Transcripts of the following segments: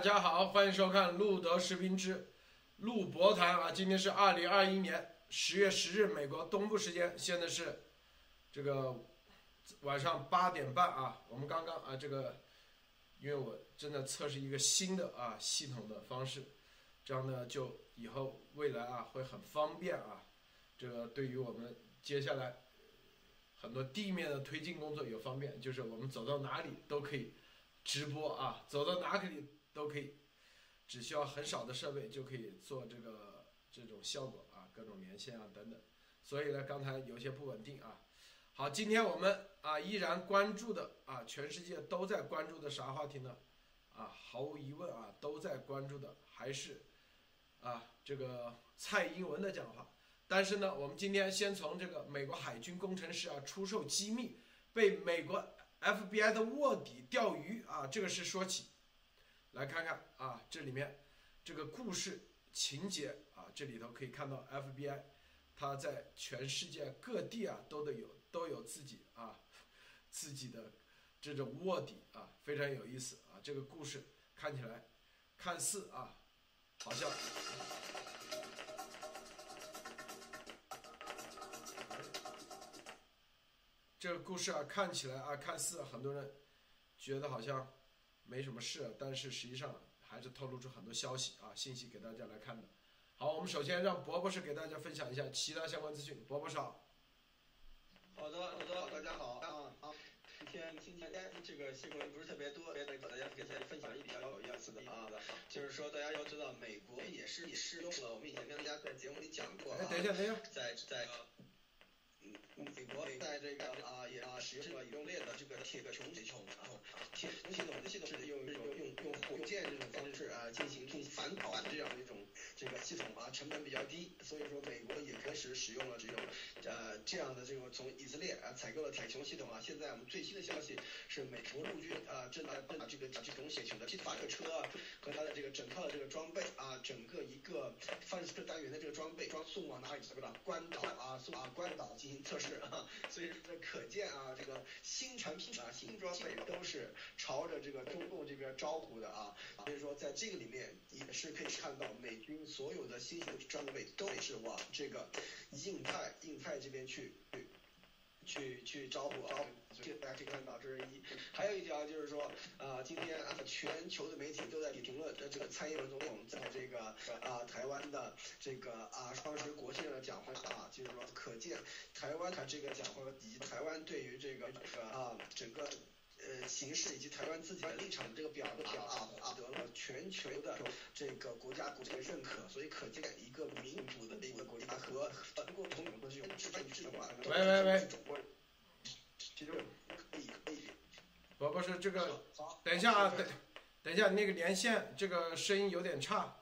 大家好，欢迎收看路德视频之路博谈啊。今天是二零二一年十月十日，美国东部时间，现在是这个晚上八点半啊。我们刚刚啊，这个因为我正在测试一个新的啊系统的方式，这样呢就以后未来啊会很方便啊。这个对于我们接下来很多地面的推进工作有方便，就是我们走到哪里都可以。直播啊，走到哪里都可以，只需要很少的设备就可以做这个这种效果啊，各种连线啊等等。所以呢，刚才有些不稳定啊。好，今天我们啊依然关注的啊，全世界都在关注的啥话题呢？啊，毫无疑问啊，都在关注的还是啊这个蔡英文的讲话。但是呢，我们今天先从这个美国海军工程师啊出售机密被美国。FBI 的卧底钓鱼啊，这个是说起，来看看啊，这里面这个故事情节啊，这里头可以看到 FBI，它在全世界各地啊都得有都有自己啊自己的这种卧底啊，非常有意思啊。这个故事看起来看似啊，好像。这个故事啊，看起来啊，看似很多人觉得好像没什么事，但是实际上还是透露出很多消息啊、信息给大家来看的。好，我们首先让博博士给大家分享一下其他相关资讯。博博士好。好的，好的，大家好啊啊！今天今天这个新闻不是特别多，给大家给大家分享一比较有意思的啊，就是说大家要知道，美国也是也适用了，我们以前跟大家在节目里讲过啊，等一下，等一下，在在。美国在这个啊也啊使用这个移动链的这个铁壳穹系统，然后铁穹系统的系统是用用用用火箭这种方式啊进行进行反导这样的一种这个系统啊成本比较低，所以说美国也开始使用了这种呃这样的这种从以色列啊采购了铁穹系统啊。现在我们最新的消息是美国陆军啊正在把这个这种铁穹的这法克车啊和它的这个整套的这个装备啊整个一个发射单元的这个装备装送往哪里？这个关岛啊送啊关岛进行测试。是啊，所以这可见啊，这个新产品啊、新装备都是朝着这个中共这边招呼的啊。所以说，在这个里面也是可以看到，美军所有的新型装备都是往这个印太、印太这边去。去去招呼啊，这大家可以看到，这是一。还有一条就是说，啊，今天啊，全球的媒体都在评论这个蔡英文总统在这个啊台湾的这个啊双十国庆的讲话啊，就是说，可见台湾他这个讲话以及台湾对于这个啊整个。呃，形势以及台湾自己的立场的这个表达啊，获得了全球的这个国家股的认可，所以可见一个民主的一个国家和共同有的这种制度制度啊。喂喂喂，其实可以可以。不不是这个，等一下啊，等等一下，那个连线这个声音有点差，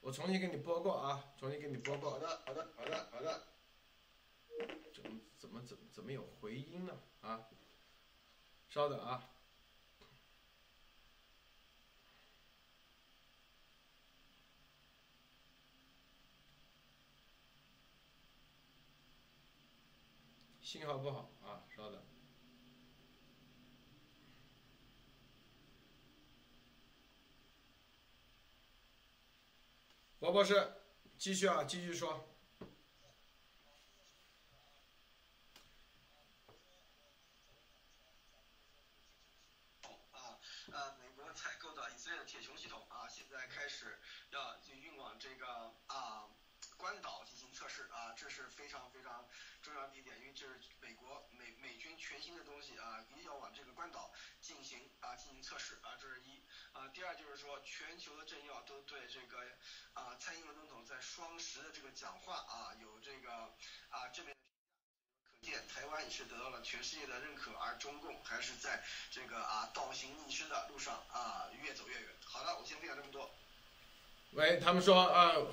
我重新给你播过啊，重新给你播过。好的好的好的好的。怎么怎么怎么怎么有回音呢？啊？稍等啊，信号不好啊，稍等。罗博士，继续啊，继续说。铁穹系统啊，现在开始要就运往这个啊关岛进行测试啊，这是非常非常重要的一点，因为这是美国美美军全新的东西啊，一定要往这个关岛进行啊进行测试啊，这是一啊。第二就是说，全球的政要都对这个啊蔡英文总统在双十的这个讲话啊有这个啊这边。台湾也是得到了全世界的认可，而中共还是在这个啊倒行逆施的路上啊越走越远。好了，我先分享这么多。喂，他们说呃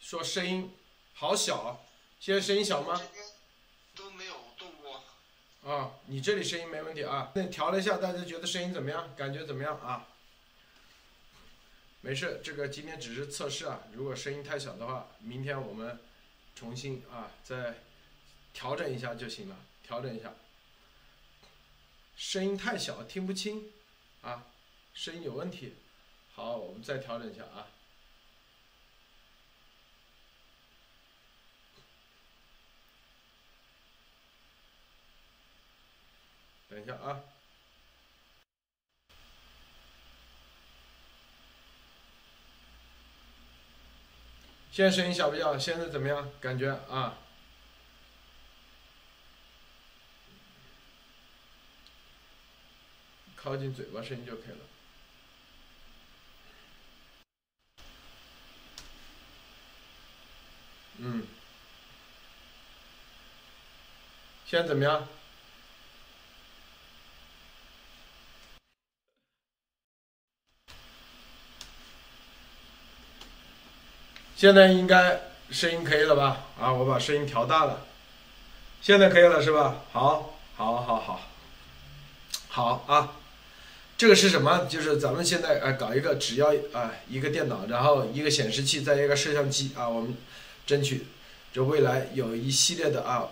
说声音好小，现在声音小吗？都没有动过。啊，你这里声音没问题啊。那调了一下，大家觉得声音怎么样？感觉怎么样啊？没事，这个今天只是测试啊。如果声音太小的话，明天我们重新啊再。调整一下就行了，调整一下。声音太小，听不清，啊，声音有问题。好，我们再调整一下啊。等一下啊。现在声音小不小？现在怎么样？感觉啊？靠近嘴巴声音就可以了。嗯。现在怎么样？现在应该声音可以了吧？啊，我把声音调大了，现在可以了是吧？好，好，好，好，好啊！这个是什么？就是咱们现在啊，搞一个只要啊一个电脑，然后一个显示器，再一个摄像机啊，我们争取就未来有一系列的啊，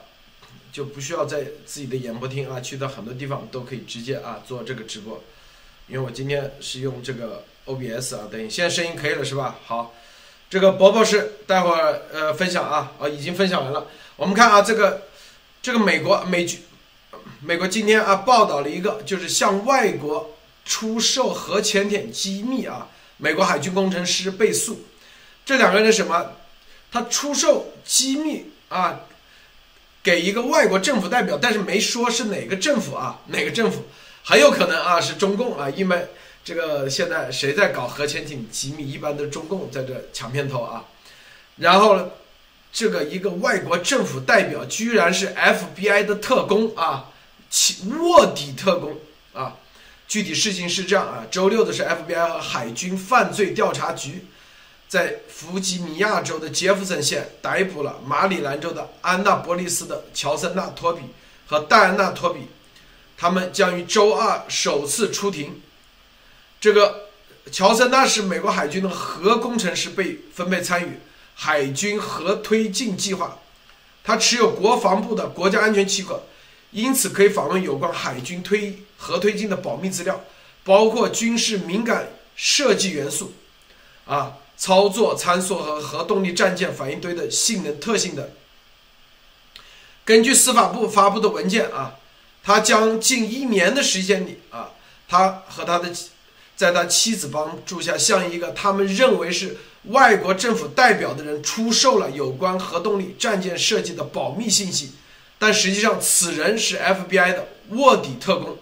就不需要在自己的演播厅啊，去到很多地方都可以直接啊做这个直播。因为我今天是用这个 OBS 啊，等于现在声音可以了是吧？好。这个博博士待会儿呃分享啊啊已经分享完了。我们看啊这个这个美国美军美国今天啊报道了一个就是向外国出售核潜艇机密啊，美国海军工程师被诉。这两个人什么？他出售机密啊给一个外国政府代表，但是没说是哪个政府啊哪个政府，很有可能啊是中共啊因为。这个现在谁在搞核潜艇机密？一般都中共在这抢片头啊。然后，这个一个外国政府代表居然是 FBI 的特工啊，卧底特工啊。具体事情是这样啊，周六的是 FBI 和海军犯罪调查局在弗吉尼亚州的杰弗森县逮捕了马里兰州的安娜波利斯的乔森纳托比和戴安娜托比，他们将于周二首次出庭。这个乔森纳是美国海军的核工程师，被分配参与海军核推进计划。他持有国防部的国家安全许可，因此可以访问有关海军推核推进的保密资料，包括军事敏感设计元素、啊操作参数和核动力战舰反应堆的性能特性等。根据司法部发布的文件啊，他将近一年的时间里啊，他和他的。在他妻子帮助下，向一个他们认为是外国政府代表的人出售了有关核动力战舰设计的保密信息，但实际上此人是 FBI 的卧底特工。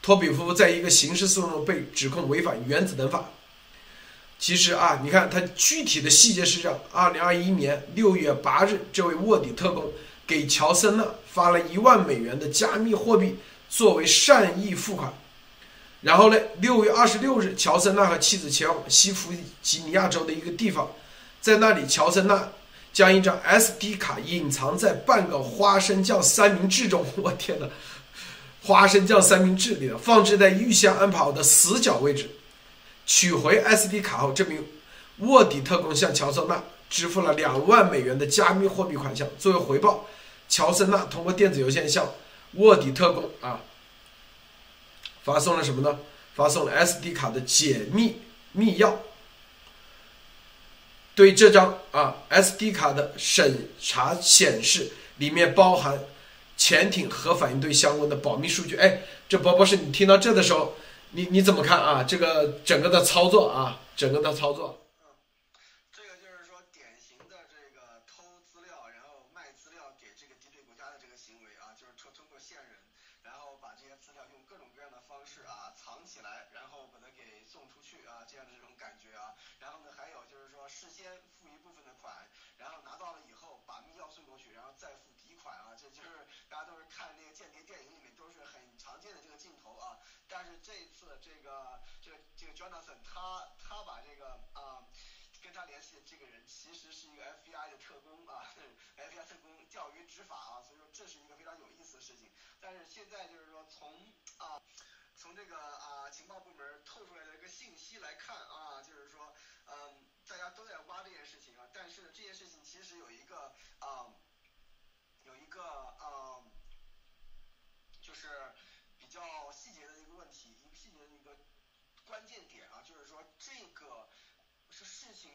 托比夫在一个刑事诉讼中被指控违反原子能法。其实啊，你看他具体的细节是这样：二零二一年六月八日，这位卧底特工给乔森纳发了一万美元的加密货币作为善意付款。然后呢？六月二十六日，乔森纳和妻子前往西弗吉尼亚州的一个地方，在那里，乔森纳将一张 SD 卡隐藏在半个花生酱三明治中。我天哪！花生酱三明治里的放置在预先安排好的死角位置。取回 SD 卡后，这名卧底特工向乔森纳支付了两万美元的加密货币款项。作为回报，乔森纳通过电子邮件向卧底特工啊。发送了什么呢？发送了 SD 卡的解密密钥。对这张啊 SD 卡的审查显示，里面包含潜艇核反应堆相关的保密数据。哎，这波波是你听到这的时候，你你怎么看啊？这个整个的操作啊，整个的操作。这一次，这个这个这个 Jonathan，他他把这个啊，跟他联系的这个人其实是一个 FBI 的特工啊，FBI 特工钓鱼执法啊，所以说这是一个非常有意思的事情。但是现在就是说从啊，从这个啊情报部门透出来的一个信息来看啊，就是说嗯，大家都在挖这件事情啊，但是呢这件事情其实有一个啊，有一个啊，就是比较细节的问题，一个细节的一个。关键点啊，就是说这个是事情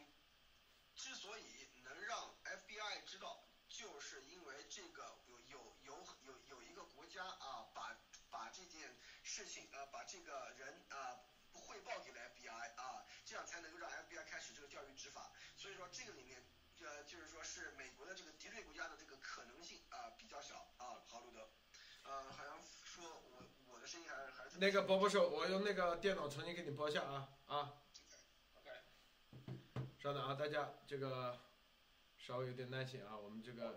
之所以能让 FBI 知道，就是因为这个有有有有有一个国家啊，把把这件事情啊，把这个人啊汇报给了 FBI 啊，这样才能够让 FBI 开始这个教育执法。所以说这个里面呃就是说是美国的这个敌对国家的这个可能性啊比较小啊。好，路德，呃，好像说声音还是还是那个播播手，我用那个电脑重新给你播一下啊啊。OK。稍等啊，大家这个稍微有点耐心啊，我们这个。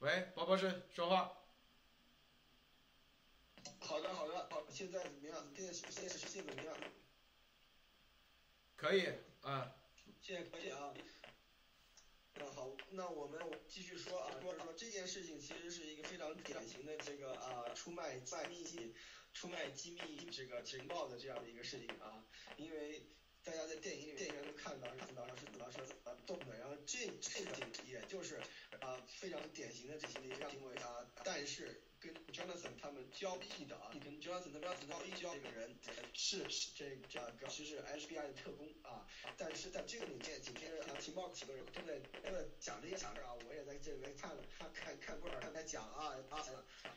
喂，宝宝是说话。好的，好的，好，现在怎么样？现在现现在怎么样？可以啊，现在可以啊。那好，那我们继续说啊，说说这件事情其实是一个非常典型的这个啊出卖卖秘密、出卖机密这个情报的这样的一个事情啊，因为大家在电影里电影院都看到是怎么是怎么是怎么动的，然后这这个也就是啊非常典型的这些一个行为啊，但是。跟 Jonathan 他们交易的啊，你跟 Jonathan 他们交易交这个人是这这个其实是 FBI 的特工啊，但是在这个里面，紧接着啊情报几个人都在都在讲这些讲着啊，我也在这里面看了看看看过看他讲啊啊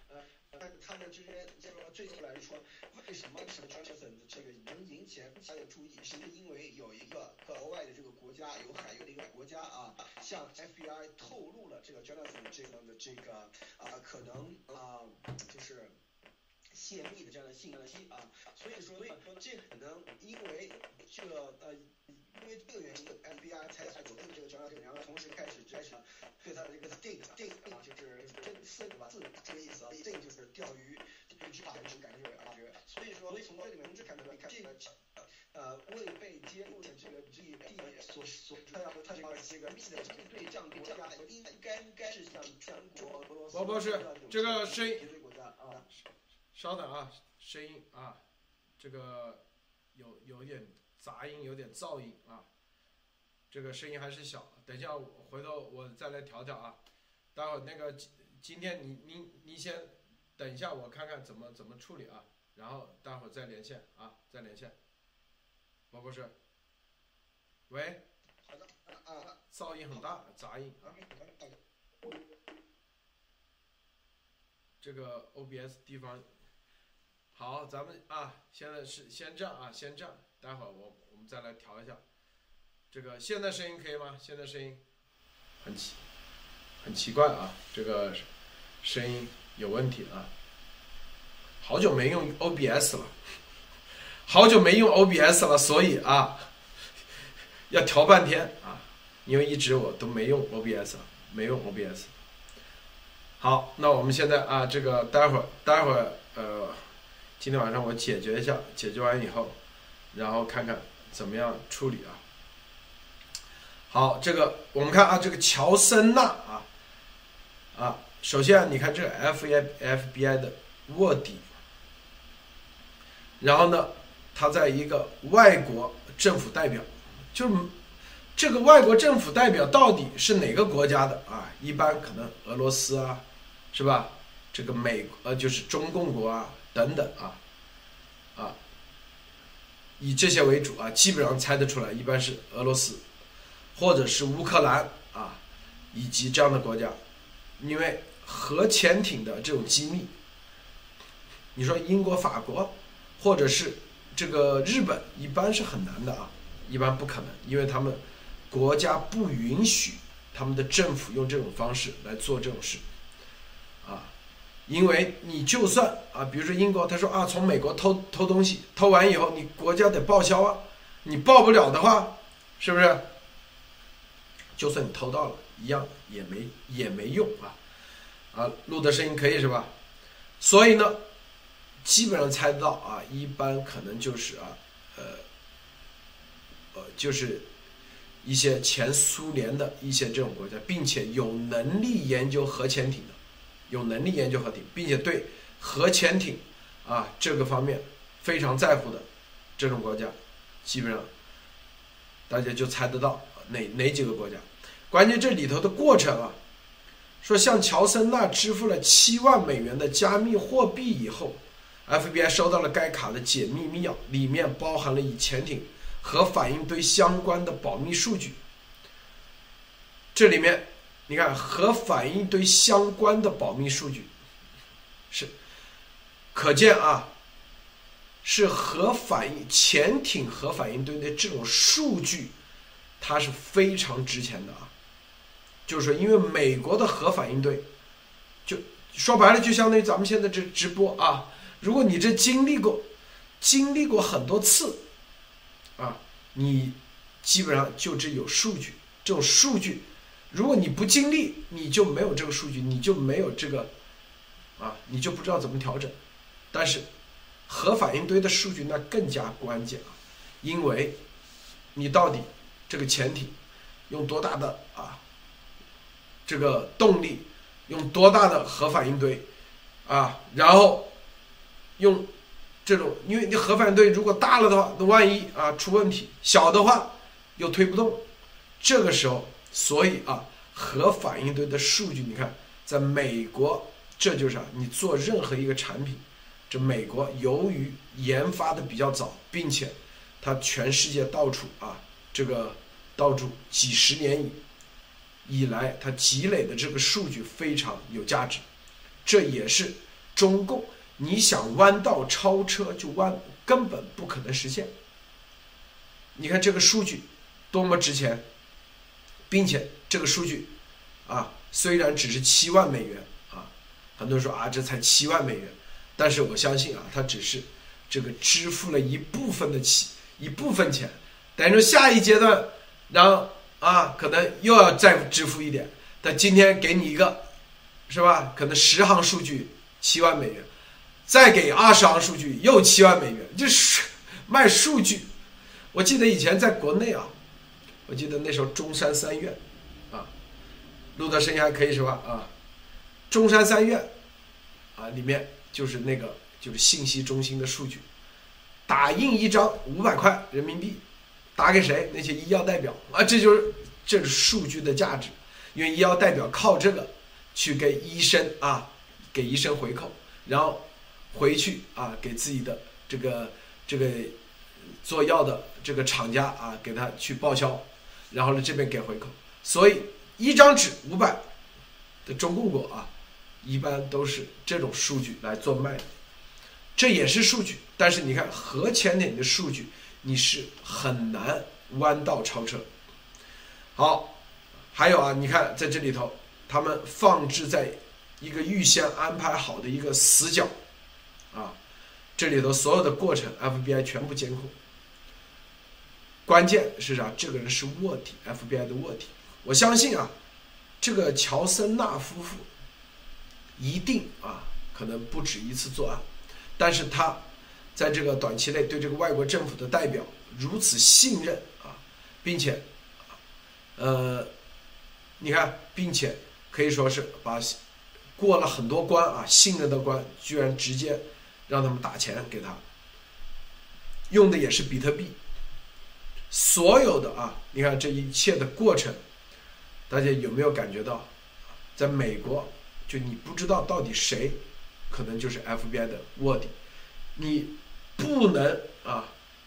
呃，但是他们之间这个最后来说，为什么什么 Jonathan 的这个能引起大家的注意，是因为有一个额外的这个国家有海外的一个国家啊，向 FBI 透露了这个 Jonathan 这样的这个啊可能啊。就是泄密的这样的信息啊，所以说，所以说这可能因为这个呃，因为这个原因，FBI 才才走进这个这个然后同时开始开始对他的这个定定啊，就是真四个字这个意思啊，定就是钓鱼对执法的这种感觉啊，所以说，所以从这里面就看出来，看这个呃未被揭露的这个 G D 所所他要他这个这个密的对战国家应该应该是像全国、俄罗斯。宝宝是这个声音。啊。稍等啊，声音啊，这个有有点杂音，有点噪音啊，这个声音还是小。等一下，我回头我再来调调啊。待会儿那个今今天你你你先等一下，我看看怎么怎么处理啊，然后待会儿再连线啊，再连线。宝宝是，喂，好的啊，噪音很大，杂音啊。这个 OBS 地方。好，咱们啊，现在是先这样啊，先这样，待会儿我我们再来调一下。这个现在声音可以吗？现在声音很奇，很奇怪啊，这个声音有问题啊。好久没用 OBS 了，好久没用 OBS 了，所以啊，要调半天啊，因为一直我都没用 OBS，没用 OBS。好，那我们现在啊，这个待会儿待会儿呃。今天晚上我解决一下，解决完以后，然后看看怎么样处理啊。好，这个我们看啊，这个乔森纳啊，啊，首先你看这个 F I F B I 的卧底，然后呢，他在一个外国政府代表，就是这个外国政府代表到底是哪个国家的啊？一般可能俄罗斯啊，是吧？这个美呃就是中共国啊。等等啊，啊，以这些为主啊，基本上猜得出来，一般是俄罗斯，或者是乌克兰啊，以及这样的国家，因为核潜艇的这种机密，你说英国、法国，或者是这个日本，一般是很难的啊，一般不可能，因为他们国家不允许他们的政府用这种方式来做这种事。啊因为你就算啊，比如说英国，他说啊，从美国偷偷东西，偷完以后你国家得报销啊，你报不了的话，是不是？就算你偷到了，一样也没也没用啊，啊，录的声音可以是吧？所以呢，基本上猜得到啊，一般可能就是啊，呃，呃，就是一些前苏联的一些这种国家，并且有能力研究核潜艇的。有能力研究核艇，并且对核潜艇啊这个方面非常在乎的这种国家，基本上大家就猜得到哪哪几个国家。关键这里头的过程啊，说向乔森纳支付了七万美元的加密货币以后，FBI 收到了该卡的解密密钥，里面包含了与潜艇和反应堆相关的保密数据。这里面，你看和反应堆相关的保密数据，是可见啊，是核反应潜艇核反应堆的这种数据，它是非常值钱的啊。就是说，因为美国的核反应堆，就说白了，就相当于咱们现在这直播啊。如果你这经历过，经历过很多次，啊，你基本上就只有数据。这种数据，如果你不经历，你就没有这个数据，你就没有这个，啊，你就不知道怎么调整。但是核反应堆的数据那更加关键啊，因为你到底这个潜艇用多大的啊这个动力，用多大的核反应堆啊，然后。用这种，因为你核反应堆如果大了的话，那万一啊出问题；小的话又推不动。这个时候，所以啊，核反应堆的数据，你看，在美国，这就是啊，你做任何一个产品，这美国由于研发的比较早，并且它全世界到处啊，这个到处几十年以以来，它积累的这个数据非常有价值。这也是中共。你想弯道超车就弯，根本不可能实现。你看这个数据多么值钱，并且这个数据啊，虽然只是七万美元啊，很多人说啊这才七万美元，但是我相信啊，它只是这个支付了一部分的起一部分钱，等于说下一阶段，然后啊可能又要再支付一点。但今天给你一个，是吧？可能十行数据七万美元。再给二十行数据又七万美元，就是卖数据。我记得以前在国内啊，我记得那时候中山三院，啊，录的声音还可以是吧？啊，中山三院，啊，里面就是那个就是信息中心的数据，打印一张五百块人民币，打给谁？那些医药代表啊，这就是这是数据的价值，因为医药代表靠这个去给医生啊，给医生回扣，然后。回去啊，给自己的这个这个做药的这个厂家啊，给他去报销，然后呢这边给回扣，所以一张纸五百的中共国啊，一般都是这种数据来做卖的，这也是数据，但是你看核潜艇的数据，你是很难弯道超车。好，还有啊，你看在这里头，他们放置在一个预先安排好的一个死角。啊，这里头所有的过程，FBI 全部监控。关键是啥？这个人是卧底，FBI 的卧底。我相信啊，这个乔森纳夫妇一定啊，可能不止一次作案，但是他在这个短期内对这个外国政府的代表如此信任啊，并且，呃，你看，并且可以说是把过了很多关啊，信任的关，居然直接。让他们打钱给他，用的也是比特币。所有的啊，你看这一切的过程，大家有没有感觉到，在美国，就你不知道到底谁，可能就是 FBI 的卧底。你不能啊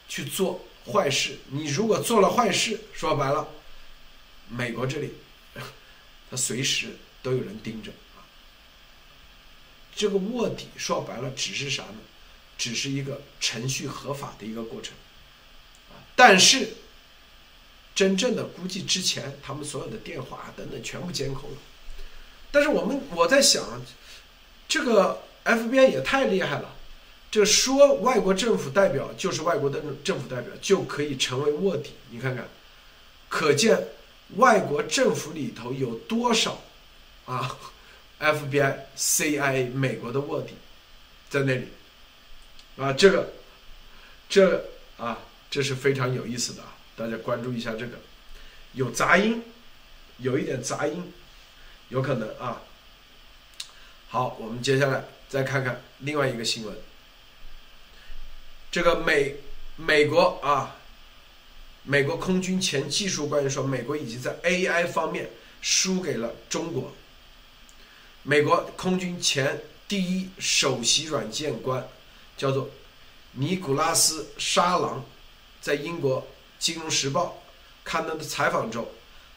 去做坏事，你如果做了坏事，说白了，美国这里，他随时都有人盯着。这个卧底说白了只是啥呢？只是一个程序合法的一个过程，啊！但是真正的估计之前他们所有的电话等等全部监控了。但是我们我在想，这个 FBI 也太厉害了，这说外国政府代表就是外国的政府代表就可以成为卧底，你看看，可见外国政府里头有多少啊？FBI、CIA 美国的卧底在那里啊，这个这啊，这是非常有意思的啊，大家关注一下这个，有杂音，有一点杂音，有可能啊。好，我们接下来再看看另外一个新闻，这个美美国啊，美国空军前技术官员说，美国已经在 AI 方面输给了中国。美国空军前第一首席软件官叫做尼古拉斯·沙朗，在英国《金融时报》刊登的采访中，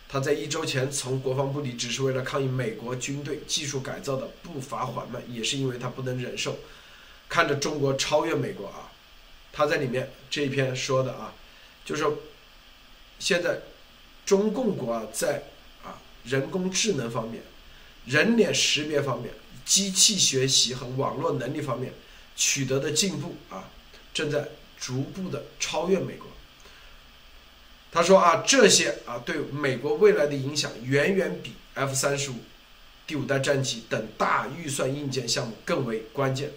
他在一周前从国防部离职，是为了抗议美国军队技术改造的步伐缓慢，也是因为他不能忍受看着中国超越美国啊。他在里面这一篇说的啊，就是现在中共国啊在啊人工智能方面、人脸识别方面、机器学习和网络能力方面取得的进步啊，正在逐步的超越美国。他说啊，这些啊对美国未来的影响远远比 F 三十五、第五代战机等大预算硬件项目更为关键。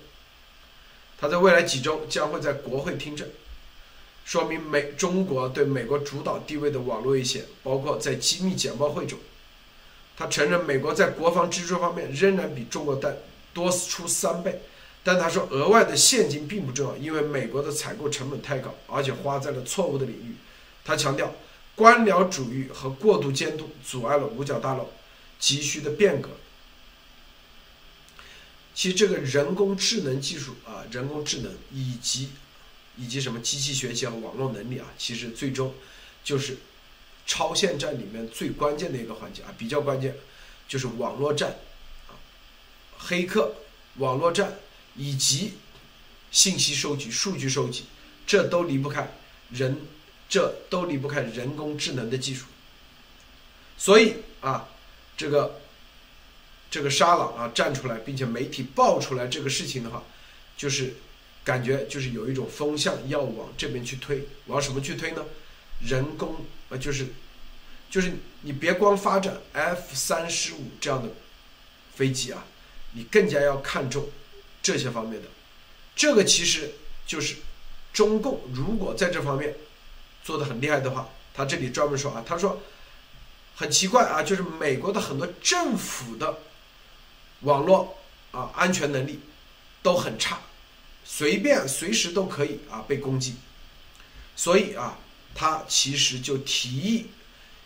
他在未来几周将会在国会听证，说明美中国对美国主导地位的网络威胁，包括在机密简报会中，他承认美国在国防支出方面仍然比中国的多出三倍，但他说额外的现金并不重要，因为美国的采购成本太高，而且花在了错误的领域。他强调，官僚主义和过度监督阻碍了五角大楼急需的变革。其实，这个人工智能技术啊，人工智能以及以及什么机器学习和网络能力啊，其实最终就是超限战里面最关键的一个环节啊，比较关键就是网络战啊，黑客网络战以及信息收集、数据收集，这都离不开人。这都离不开人工智能的技术，所以啊，这个这个沙朗啊站出来，并且媒体爆出来这个事情的话，就是感觉就是有一种风向要往这边去推，往什么去推呢？人工啊，就是就是你别光发展 F 三十五这样的飞机啊，你更加要看重这些方面的。这个其实就是中共如果在这方面。做的很厉害的话，他这里专门说啊，他说很奇怪啊，就是美国的很多政府的网络啊安全能力都很差，随便随时都可以啊被攻击，所以啊，他其实就提议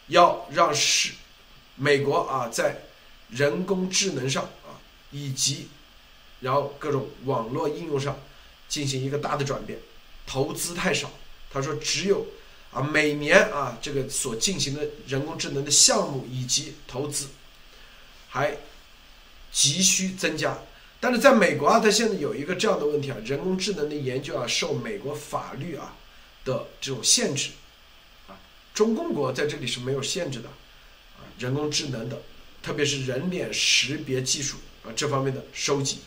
要让是美国啊在人工智能上啊以及然后各种网络应用上进行一个大的转变，投资太少，他说只有。啊，每年啊，这个所进行的人工智能的项目以及投资，还急需增加。但是在美国啊，它现在有一个这样的问题啊，人工智能的研究啊，受美国法律啊的这种限制。啊，中共国在这里是没有限制的。啊，人工智能的，特别是人脸识别技术啊这方面的收集，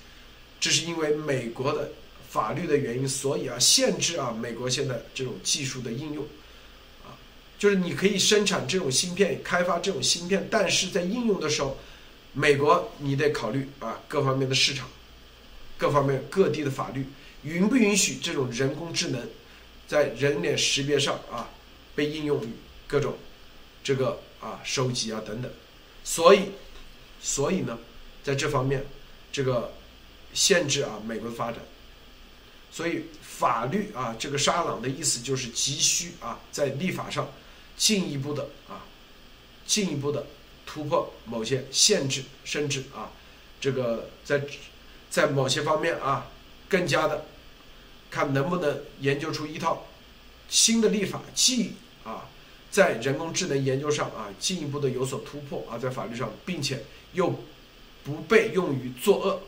这是因为美国的法律的原因，所以啊，限制啊美国现在这种技术的应用。啊就是你可以生产这种芯片，开发这种芯片，但是在应用的时候，美国你得考虑啊各方面的市场，各方面各地的法律允不允许这种人工智能在人脸识别上啊被应用于各种这个啊收集啊等等，所以所以呢，在这方面这个限制啊美国的发展，所以法律啊这个沙朗的意思就是急需啊在立法上。进一步的啊，进一步的突破某些限制，甚至啊，这个在在某些方面啊，更加的看能不能研究出一套新的立法，既啊在人工智能研究上啊进一步的有所突破啊，在法律上，并且又不被用于作恶。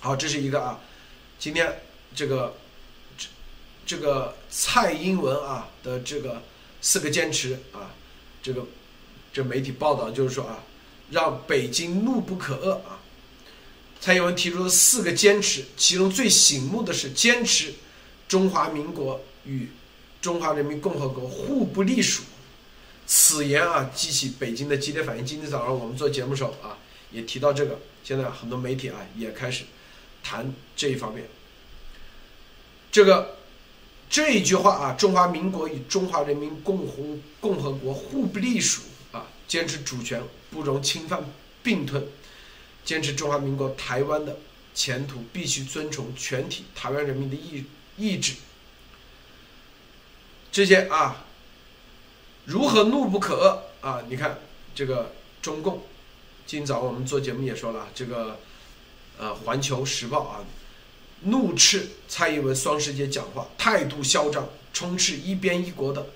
好，这是一个啊，今天这个这这个蔡英文啊的这个。四个坚持啊，这个这媒体报道就是说啊，让北京怒不可遏啊。蔡英文提出的四个坚持，其中最醒目的是坚持中华民国与中华人民共和国互不隶属。此言啊，激起北京的激烈反应。今天早上我们做节目时候啊，也提到这个。现在很多媒体啊也开始谈这一方面。这个。这一句话啊，中华民国与中华人民共和共和国互不隶属啊，坚持主权不容侵犯并吞，坚持中华民国台湾的前途必须遵从全体台湾人民的意意志。这些啊，如何怒不可遏啊？你看这个中共，今早我们做节目也说了，这个呃《环球时报》啊。怒斥蔡英文双十节讲话态度嚣张，充斥一边一国的，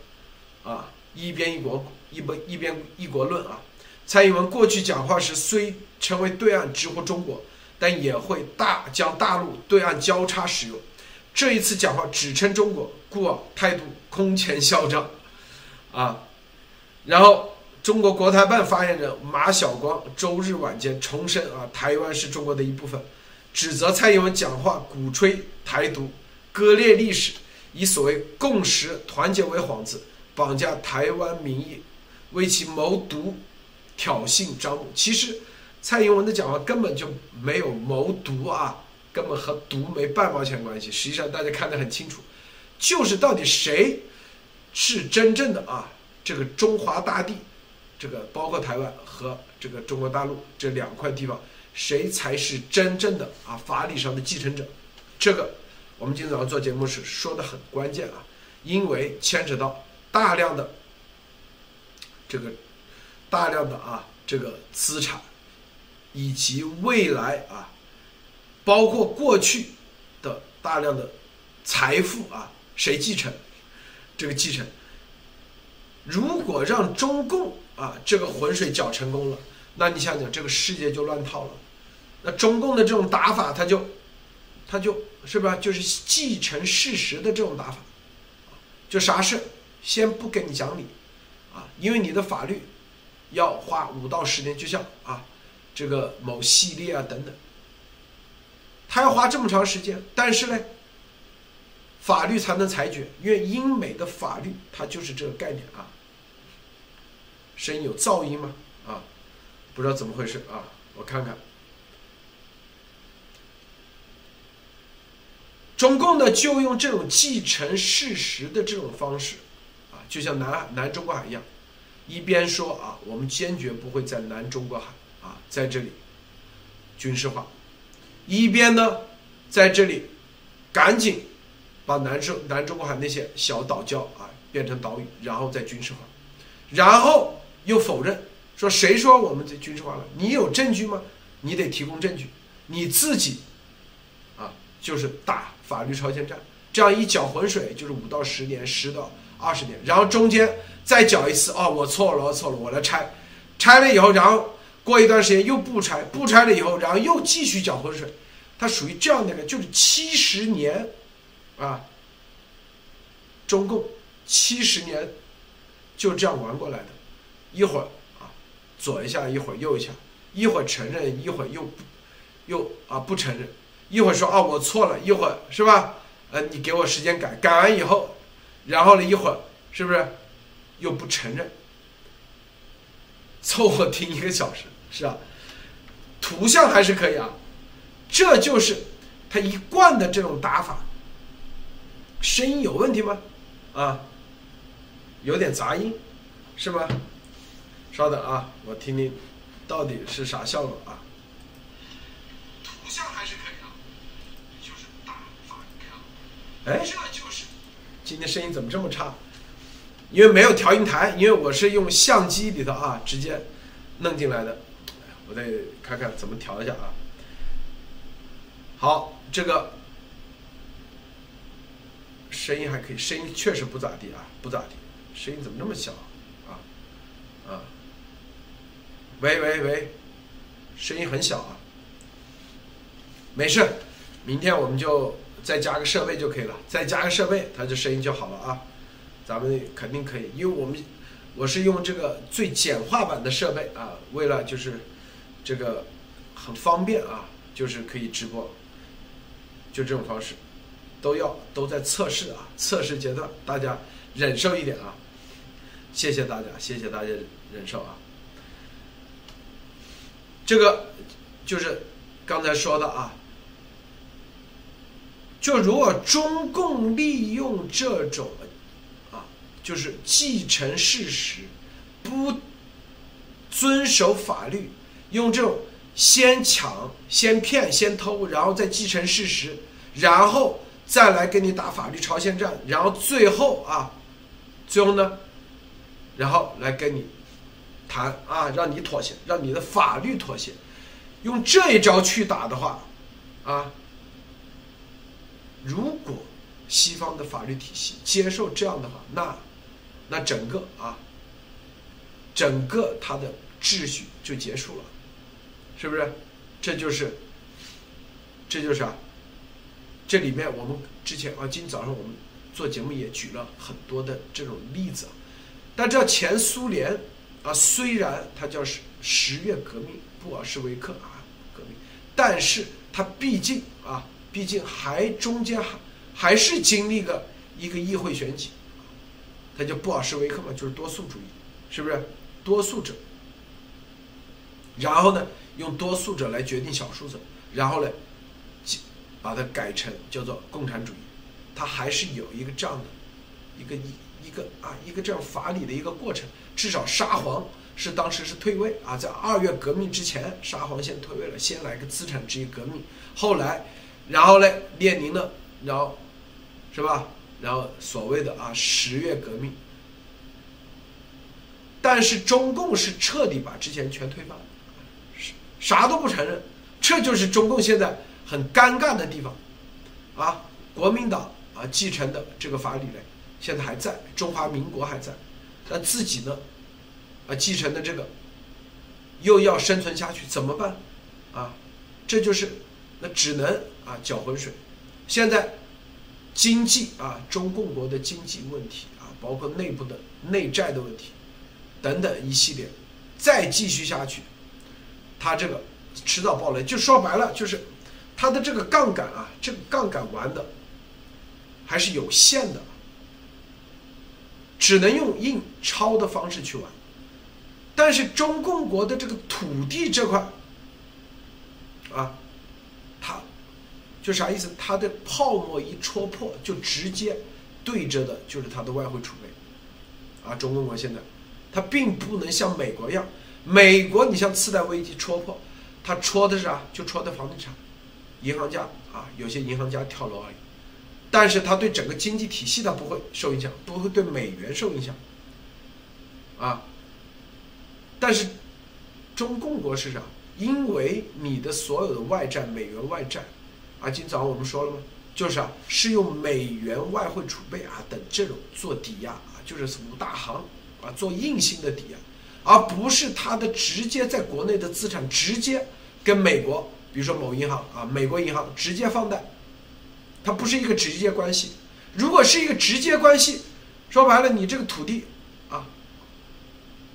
啊，一边一国一边一边一国论啊。蔡英文过去讲话时虽成为对岸直呼中国，但也会大将大陆对岸交叉使用。这一次讲话只称中国，故啊态度空前嚣张，啊，然后。中国国台办发言人马晓光周日晚间重申啊，台湾是中国的一部分，指责蔡英文讲话鼓吹台独、割裂历史，以所谓共识、团结为幌子，绑架台湾民意，为其谋独、挑衅张武。其实，蔡英文的讲话根本就没有谋独啊，根本和独没半毛钱关系。实际上，大家看得很清楚，就是到底谁是真正的啊，这个中华大地。这个包括台湾和这个中国大陆这两块地方，谁才是真正的啊法理上的继承者？这个我们今天早上做节目时说的很关键啊，因为牵扯到大量的这个大量的啊这个资产，以及未来啊，包括过去的大量的财富啊，谁继承？这个继承，如果让中共。啊，这个浑水搅成功了，那你想想，这个世界就乱套了。那中共的这种打法，他就，他就是吧，就是继承事实的这种打法，就啥事先不跟你讲理，啊，因为你的法律要花五到十年，就像啊，这个某系列啊等等，他要花这么长时间，但是呢，法律才能裁决，因为英美的法律它就是这个概念啊。声音有噪音吗？啊，不知道怎么回事啊，我看看。中共呢，就用这种继承事实的这种方式，啊，就像南南中国海一样，一边说啊，我们坚决不会在南中国海在这里军事化，一边呢，在这里赶紧把南中南中国海那些小岛礁啊变成岛屿，然后再军事化，然后。又否认说谁说我们这军事化了？你有证据吗？你得提供证据。你自己啊，就是打法律超限战，这样一搅浑水就是五到十年，十到二十年，然后中间再搅一次，哦，我错了，我错了，我来拆，拆了以后，然后过一段时间又不拆，不拆了以后，然后又继续搅浑水，它属于这样的一个，就是七十年啊，中共七十年就这样玩过来的。一会儿啊，左一下，一会儿右一下，一会儿承认，一会儿又不，又啊不承认，一会儿说啊我错了，一会儿是吧？呃，你给我时间改，改完以后，然后呢一会儿是不是又不承认？凑合听一个小时是啊？图像还是可以啊，这就是他一贯的这种打法。声音有问题吗？啊，有点杂音，是吗？稍等啊，我听听，到底是啥效果啊？图像还是可以啊，就是打法哎，这就是今天声音怎么这么差？因为没有调音台，因为我是用相机里头啊直接弄进来的，我再看看怎么调一下啊。好，这个声音还可以，声音确实不咋地啊，不咋地，声音怎么那么小啊？啊？喂喂喂，声音很小啊，没事，明天我们就再加个设备就可以了，再加个设备，它就声音就好了啊，咱们肯定可以，因为我们我是用这个最简化版的设备啊，为了就是这个很方便啊，就是可以直播，就这种方式，都要都在测试啊，测试阶段，大家忍受一点啊，谢谢大家，谢谢大家忍受啊。这个就是刚才说的啊，就如果中共利用这种啊，就是继承事实，不遵守法律，用这种先抢、先骗、先偷，然后再继承事实，然后再来跟你打法律朝鲜战，然后最后啊，最后呢，然后来跟你。谈啊，让你妥协，让你的法律妥协，用这一招去打的话，啊，如果西方的法律体系接受这样的话，那那整个啊，整个它的秩序就结束了，是不是？这就是，这就是啊，这里面我们之前啊，今早上我们做节目也举了很多的这种例子啊。大家知道前苏联啊，虽然它叫十十月革命、布尔什维克啊革命，但是它毕竟啊，毕竟还中间还还是经历了一个议会选举，它叫布尔什维克嘛，就是多数主义，是不是？多数者，然后呢，用多数者来决定少数者，然后呢，把它改成叫做共产主义，它还是有一个这样的一个一一个啊一个这样法理的一个过程。至少沙皇是当时是退位啊，在二月革命之前，沙皇先退位了，先来个资产阶级革命，后来，然后呢，列宁呢，然后是吧？然后所谓的啊十月革命，但是中共是彻底把之前全推翻，啥都不承认，这就是中共现在很尴尬的地方，啊，国民党啊继承的这个法理呢，现在还在，中华民国还在，那自己呢，啊继承的这个又要生存下去，怎么办？啊，这就是那只能啊搅浑水。现在经济啊，中共国的经济问题啊，包括内部的内债的问题等等一系列，再继续下去，它这个迟早爆雷。就说白了，就是它的这个杠杆啊，这个杠杆玩的还是有限的，只能用印钞的方式去玩。但是中共国的这个土地这块，啊，它就啥意思？它的泡沫一戳破，就直接对着的就是它的外汇储备。啊，中共国现在，它并不能像美国一样，美国你像次贷危机戳破，它戳的是啥？就戳的房地产、银行家啊，有些银行家跳楼而已。但是它对整个经济体系它不会受影响，不会对美元受影响。啊，但是中共国是啥？因为你的所有的外债，美元外债，啊，今早上我们说了吗？就是啊，是用美元外汇储备啊等这种做抵押啊，就是五大行啊做硬性的抵押，而不是它的直接在国内的资产直接跟美国，比如说某银行啊，美国银行直接放贷，它不是一个直接关系。如果是一个直接关系，说白了，你这个土地啊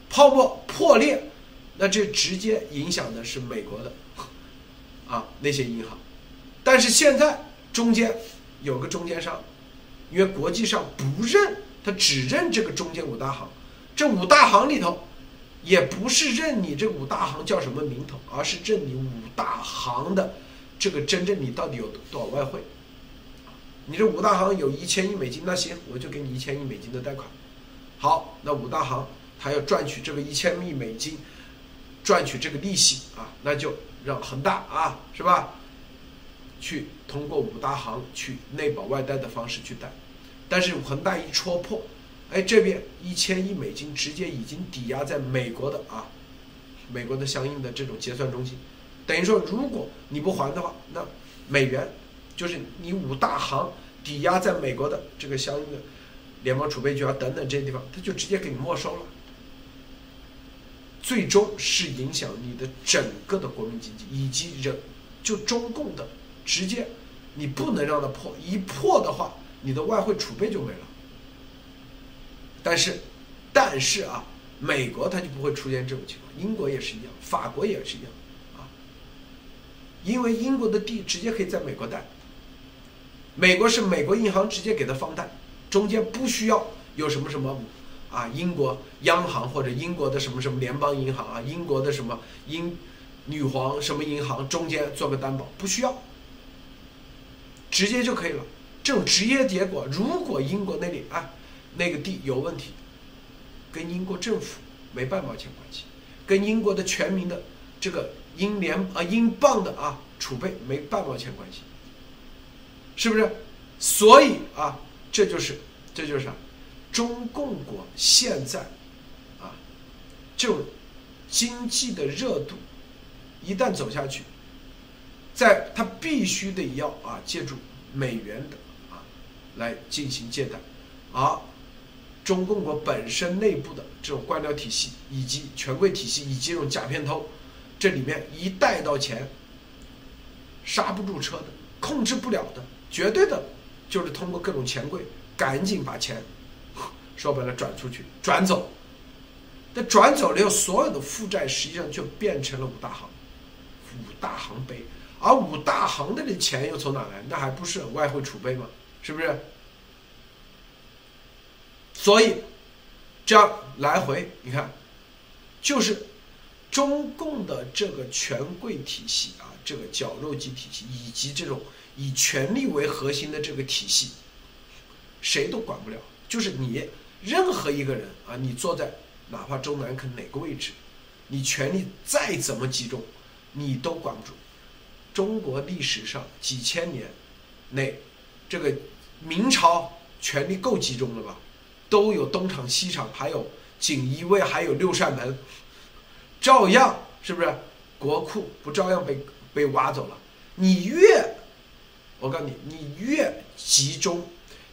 泡沫破裂。那这直接影响的是美国的，啊那些银行，但是现在中间有个中间商，因为国际上不认，他只认这个中间五大行，这五大行里头，也不是认你这五大行叫什么名头，而是认你五大行的这个真正你到底有多少外汇，你这五大行有一千亿美金，那行我就给你一千亿美金的贷款，好，那五大行他要赚取这个一千亿美金。赚取这个利息啊，那就让恒大啊，是吧？去通过五大行去内保外贷的方式去贷，但是恒大一戳破，哎，这边一千亿美金直接已经抵押在美国的啊，美国的相应的这种结算中心，等于说如果你不还的话，那美元就是你五大行抵押在美国的这个相应的联邦储备局啊等等这些地方，它就直接给你没收了。最终是影响你的整个的国民经济，以及人，就中共的直接，你不能让它破，一破的话，你的外汇储备就没了。但是，但是啊，美国它就不会出现这种情况，英国也是一样，法国也是一样，啊，因为英国的地直接可以在美国贷，美国是美国银行直接给他放贷，中间不需要有什么什么。啊，英国央行或者英国的什么什么联邦银行啊，英国的什么英女皇什么银行中间做个担保，不需要，直接就可以了。这种直接结果，如果英国那里啊那个地有问题，跟英国政府没半毛钱关系，跟英国的全民的这个英联啊英镑的啊储备没半毛钱关系，是不是？所以啊，这就是这就是啥？中共国现在，啊，这种经济的热度一旦走下去，在它必须得要啊，借助美元的啊来进行借贷，而中共国本身内部的这种官僚体系以及权贵体系以及这种假片偷，这里面一贷到钱，刹不住车的，控制不了的，绝对的，就是通过各种钱柜赶紧把钱，说白了转出去转走，那转走了以后，所有的负债实际上就变成了五大行，五大行背，而五大行的这钱又从哪来？那还不是外汇储备吗？是不是？所以，这样来回，你看，就是中共的这个权贵体系啊，这个绞肉机体系，以及这种以权力为核心的这个体系，谁都管不了。就是你任何一个人啊，你坐在哪怕中南肯哪个位置，你权力再怎么集中，你都管不住。中国历史上几千年内，这个明朝权力够集中了吧？都有东厂西厂，还有锦衣卫，还有六扇门，照样是不是？国库不照样被被挖走了？你越，我告诉你，你越集中，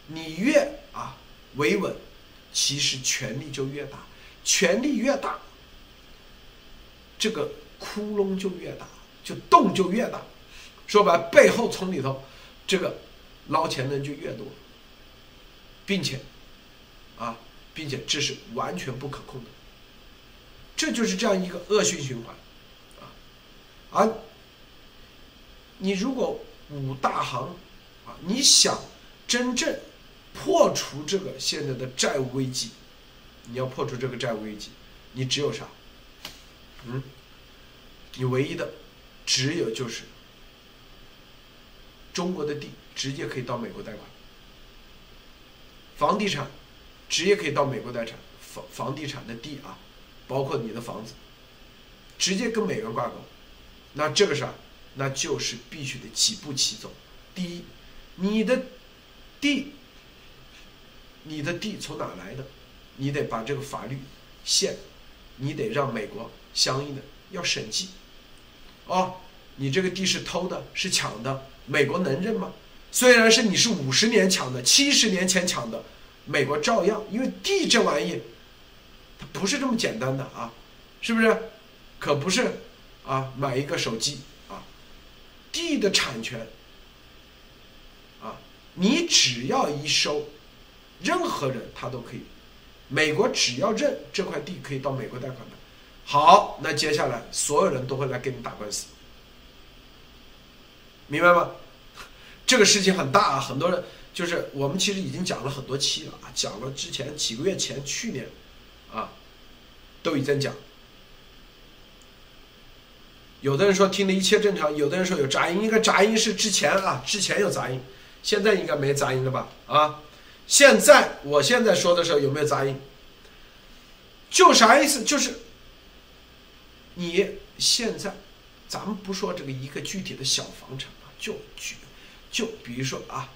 你越啊维稳，其实权力就越大，权力越大，这个窟窿就越大，就洞就越大。说白了，背后从里头这个捞钱的人就越多，并且。啊，并且这是完全不可控的，这就是这样一个恶性循环，啊，而你如果五大行，啊，你想真正破除这个现在的债务危机，你要破除这个债务危机，你只有啥？嗯，你唯一的只有就是中国的地直接可以到美国贷款，房地产。直接可以到美国贷产房房地产的地啊，包括你的房子，直接跟美元挂钩，那这个啥？那就是必须得几步起走。第一，你的地，你的地从哪来的？你得把这个法律线，你得让美国相应的要审计。哦，你这个地是偷的，是抢的，美国能认吗？虽然是你是五十年抢的，七十年前抢的。美国照样，因为地这玩意，它不是这么简单的啊，是不是？可不是啊，买一个手机啊，地的产权啊，你只要一收，任何人他都可以，美国只要认这块地可以到美国贷款的，好，那接下来所有人都会来跟你打官司，明白吗？这个事情很大啊，很多人。就是我们其实已经讲了很多期了啊，讲了之前几个月前去年，啊，都已经讲。有的人说听的一切正常，有的人说有杂音，应该杂音是之前啊，之前有杂音，现在应该没杂音了吧？啊，现在我现在说的时候有没有杂音？就啥意思？就是你现在，咱们不说这个一个具体的小房产啊，就举，就比如说啊。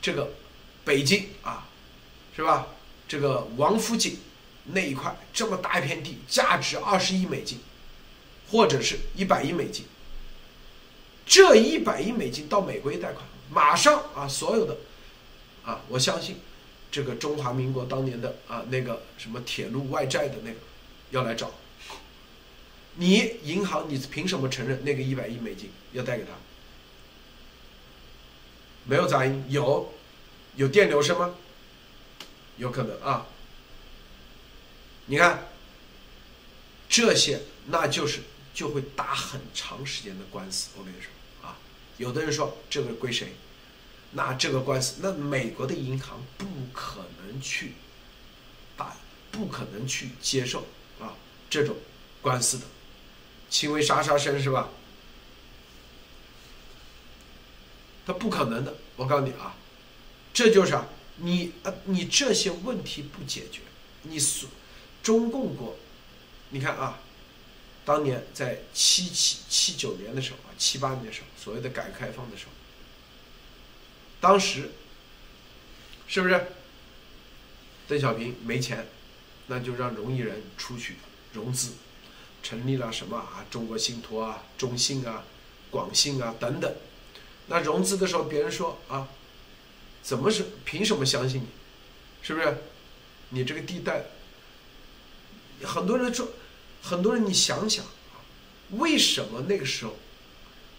这个北京啊，是吧？这个王府井那一块这么大一片地，价值二十亿美金，或者是一百亿美金。这一百亿美金到美国一贷款，马上啊，所有的啊，我相信这个中华民国当年的啊那个什么铁路外债的那个要来找你银行，你凭什么承认那个一百亿美金要贷给他？没有杂音，有，有电流声吗？有可能啊。你看，这些那就是就会打很长时间的官司。我跟你说啊，有的人说这个归谁？那这个官司，那美国的银行不可能去打，不可能去接受啊这种官司的，轻微沙沙声是吧？他不可能的，我告诉你啊，这就是啊，你啊，你这些问题不解决，你所中共国，你看啊，当年在七七七九年的时候啊，七八年的时候，所谓的改革开放的时候，当时是不是邓小平没钱，那就让荣毅人出去融资，成立了什么啊，中国信托啊、中信啊、广信啊等等。那融资的时候，别人说啊，怎么是凭什么相信你？是不是？你这个地带，很多人说，很多人你想想，为什么那个时候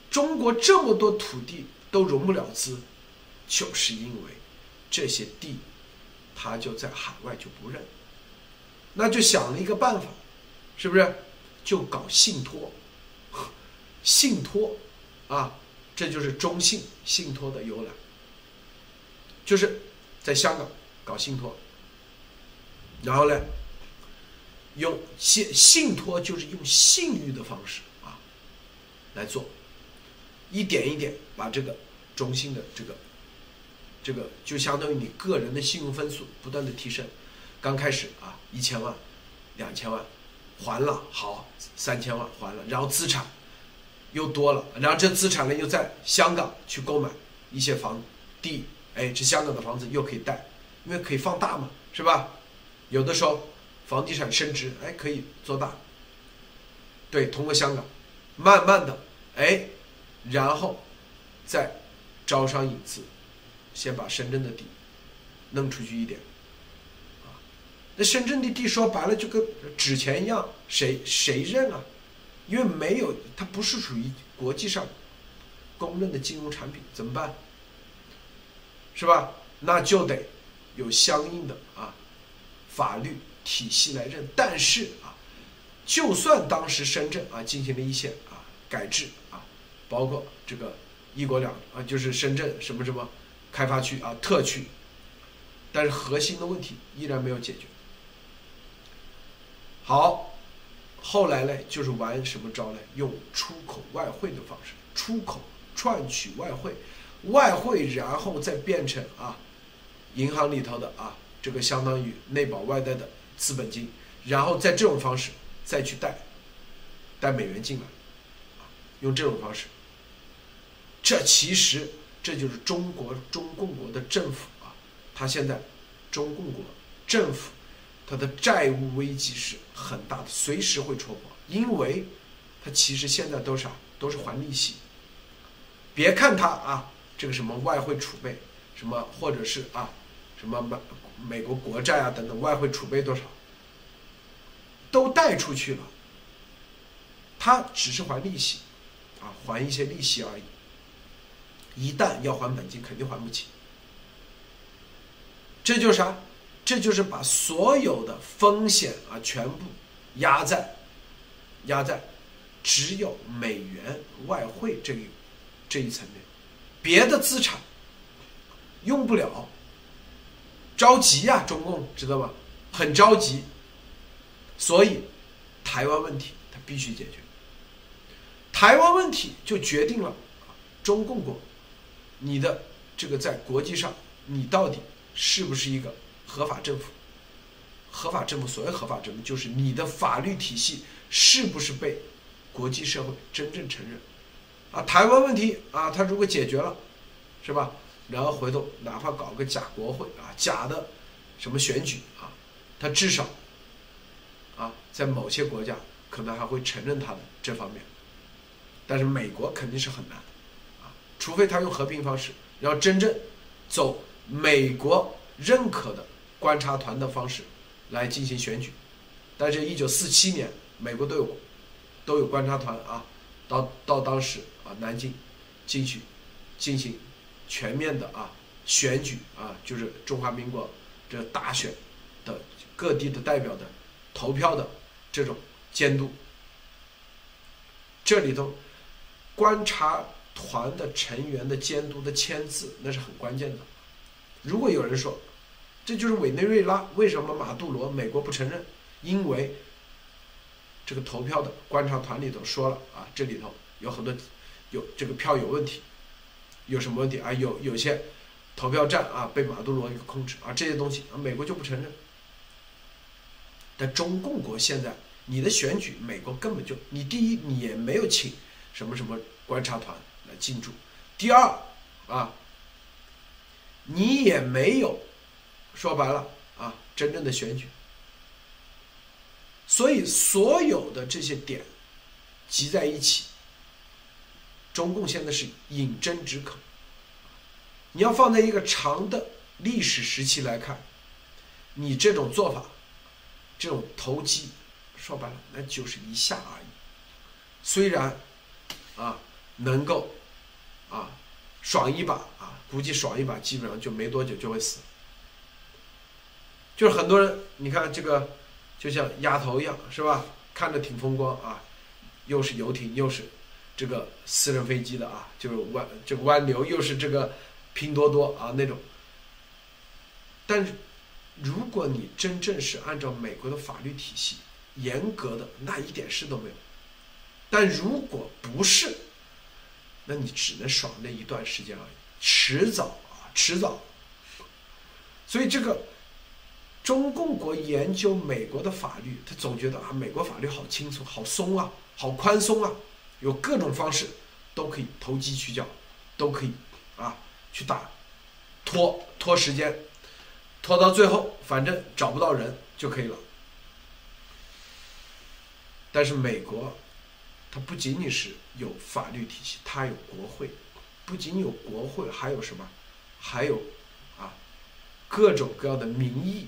中国这么多土地都融不了资，就是因为这些地，他就在海外就不认，那就想了一个办法，是不是？就搞信托，信托啊，这就是中信信托的由来，就是在香港搞信托。然后呢，用信信托就是用信誉的方式啊来做，一点一点把这个中信的这个这个就相当于你个人的信用分数不断的提升。刚开始啊一千万、两千万还了好三千万还了，然后资产又多了，然后这资产呢又在香港去购买一些房地，哎，这香港的房子又可以贷，因为可以放大嘛，是吧？有的时候，房地产升值，哎，可以做大。对，通过香港，慢慢的，哎，然后，再招商引资，先把深圳的地弄出去一点，啊，那深圳的地说白了就跟纸钱一样，谁谁认啊？因为没有，它不是属于国际上公认的金融产品，怎么办？是吧？那就得有相应的啊。法律体系来认，但是啊，就算当时深圳啊进行了一些啊改制啊，包括这个一国两啊，就是深圳什么什么开发区啊特区，但是核心的问题依然没有解决。好，后来呢就是玩什么招呢？用出口外汇的方式，出口赚取外汇，外汇然后再变成啊银行里头的啊。这个相当于内保外贷的资本金，然后在这种方式再去贷，贷美元进来，啊，用这种方式，这其实这就是中国中共国的政府啊，他现在中共国政府他的债务危机是很大的，随时会戳破，因为他其实现在都是啥，都是还利息。别看他啊，这个什么外汇储备，什么或者是啊，什么美美国国债啊等等，外汇储备多少，都贷出去了。他只是还利息，啊，还一些利息而已。一旦要还本金，肯定还不起。这就是啥？这就是把所有的风险啊，全部压在压在只有美元外汇这一这一层面，别的资产用不了。着急呀，中共知道吧？很着急，所以台湾问题它必须解决。台湾问题就决定了中共国你的这个在国际上你到底是不是一个合法政府？合法政府，所谓合法政府，就是你的法律体系是不是被国际社会真正承认？啊，台湾问题啊，它如果解决了，是吧？然后回头哪怕搞个假国会啊，假的什么选举啊，他至少啊，在某些国家可能还会承认他的这方面，但是美国肯定是很难啊，除非他用和平方式，然后真正走美国认可的观察团的方式来进行选举，但是，一九四七年美国都有都有观察团啊，到到当时啊南京进去进行。全面的啊，选举啊，就是中华民国这大选的各地的代表的投票的这种监督，这里头观察团的成员的监督的签字那是很关键的。如果有人说这就是委内瑞拉，为什么马杜罗美国不承认？因为这个投票的观察团里头说了啊，这里头有很多有这个票有问题。有什么问题啊？有有些投票站啊被马杜罗给控制啊，这些东西啊美国就不承认。但中共国现在你的选举，美国根本就你第一你也没有请什么什么观察团来进驻，第二啊你也没有说白了啊真正的选举，所以所有的这些点集在一起，中共现在是饮鸩止渴。你要放在一个长的历史时期来看，你这种做法，这种投机，说白了那就是一下而已。虽然啊能够啊爽一把啊，估计爽一把基本上就没多久就会死。就是很多人，你看这个就像鸭头一样，是吧？看着挺风光啊，又是游艇，又是这个私人飞机的啊，就是湾这个湾流，又是这个拼多多啊那种。但是，如果你真正是按照美国的法律体系严格的，那一点事都没有。但如果不是，那你只能爽那一段时间而已，迟早啊，迟早。所以这个。中共国研究美国的法律，他总觉得啊，美国法律好轻松、好松啊、好宽松啊，有各种方式都可以投机取巧，都可以啊去打拖拖时间，拖到最后反正找不到人就可以了。但是美国，它不仅仅是有法律体系，它有国会，不仅有国会，还有什么？还有啊各种各样的民意。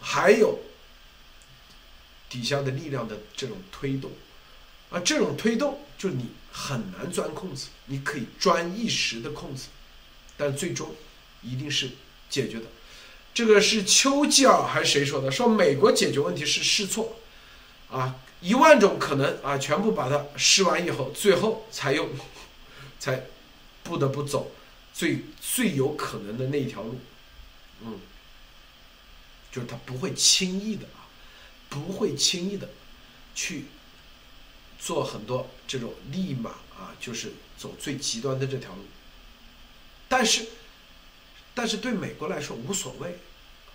还有底下的力量的这种推动，啊，这种推动就你很难钻空子，你可以钻一时的空子，但最终一定是解决的。这个是丘吉尔还是谁说的？说美国解决问题是试错，啊，一万种可能啊，全部把它试完以后，最后才用，才不得不走最最有可能的那一条路，嗯。就是他不会轻易的啊，不会轻易的去做很多这种立马啊，就是走最极端的这条路。但是，但是对美国来说无所谓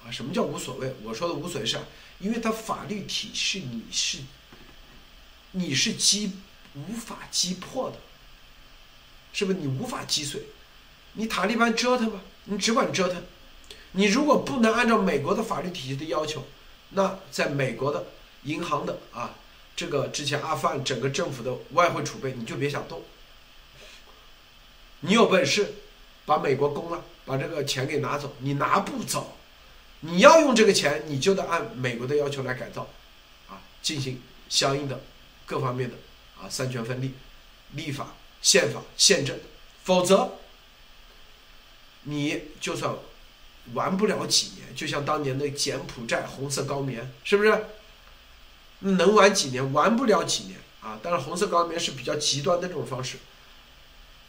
啊。什么叫无所谓？我说的无所谓是啊，因为它法律体系你是你是击无法击破的，是不是？你无法击碎，你塔利班折腾吧，你只管折腾。你如果不能按照美国的法律体系的要求，那在美国的银行的啊，这个之前阿富汗整个政府的外汇储备，你就别想动。你有本事把美国攻了，把这个钱给拿走，你拿不走。你要用这个钱，你就得按美国的要求来改造，啊，进行相应的各方面的啊三权分立、立法、宪法、宪政，否则你就算。玩不了几年，就像当年的柬埔寨红色高棉，是不是？能玩几年？玩不了几年啊！但是红色高棉是比较极端的这种方式，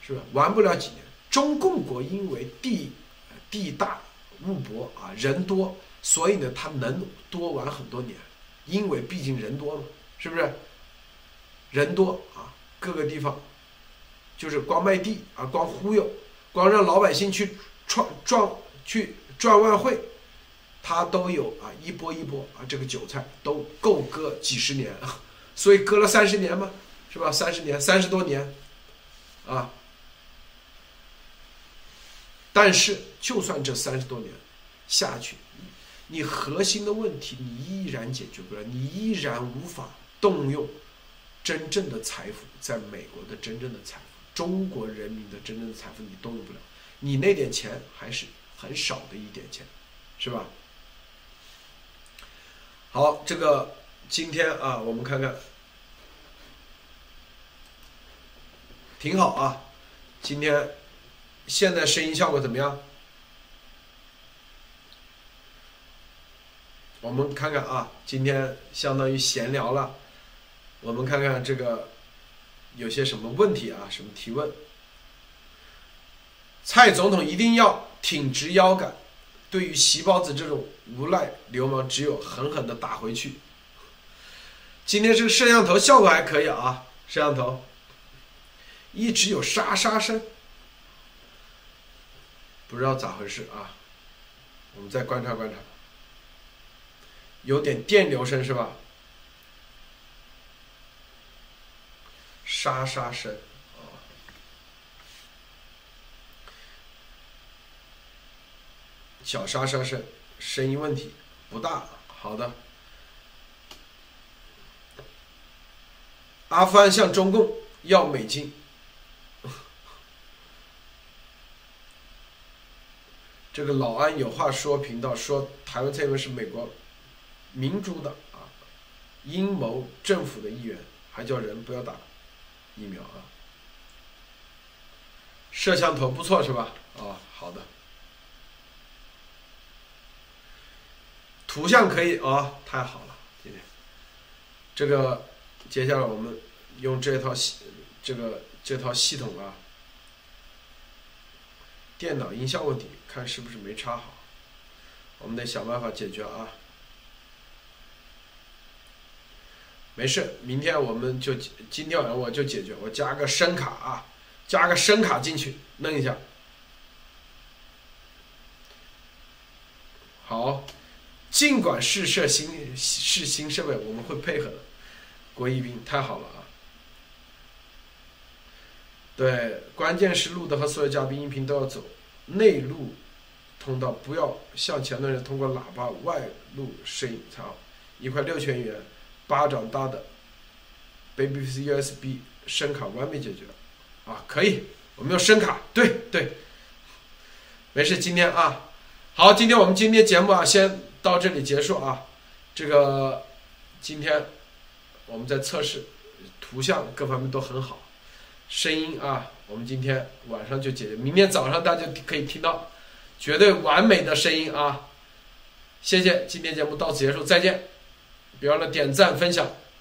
是吧？玩不了几年。中共国因为地地大物博啊，人多，所以呢，它能多玩很多年，因为毕竟人多嘛，是不是？人多啊，各个地方就是光卖地啊，光忽悠，光让老百姓去创撞去。赚外汇，他都有啊，一波一波啊，这个韭菜都够割几十年，所以割了三十年嘛，是吧？三十年，三十多年，啊。但是，就算这三十多年下去，你核心的问题你依然解决不了，你依然无法动用真正的财富，在美国的真正的财富，中国人民的真正的财富，你动用不了，你那点钱还是。很少的一点钱，是吧？好，这个今天啊，我们看看，挺好啊。今天现在声音效果怎么样？我们看看啊，今天相当于闲聊了，我们看看这个有些什么问题啊？什么提问？蔡总统一定要挺直腰杆，对于习包子这种无赖流氓，只有狠狠的打回去。今天这个摄像头效果还可以啊，摄像头一直有沙沙声，不知道咋回事啊？我们再观察观察，有点电流声是吧？沙沙声。小沙沙声，声音问题不大。好的，阿富汗向中共要美金。这个老安有话说频道说，台湾蔡英文是美国民主党啊阴谋政府的一员，还叫人不要打疫苗啊。摄像头不错是吧？啊，好的。图像可以啊，太好了，今天这个接下来我们用这套系这个这套系统啊，电脑音效问题。看是不是没插好，我们得想办法解决啊。没事，明天我们就今天晚上我就解决，我加个声卡啊，加个声卡进去弄一下。好，尽管试设新试新设备，我们会配合的。郭一斌，太好了啊！对，关键是录的和所有嘉宾音频都要走内录。通道不要像前段时间通过喇叭外录声音才好，一块六千元，巴掌大的，BBC USB 声卡完美解决，啊，可以，我们用声卡，对对，没事，今天啊，好，今天我们今天节目啊，先到这里结束啊，这个今天我们在测试，图像各方面都很好，声音啊，我们今天晚上就解决，明天早上大家可以听到。绝对完美的声音啊！谢谢，今天节目到此结束，再见！别忘了点赞分享。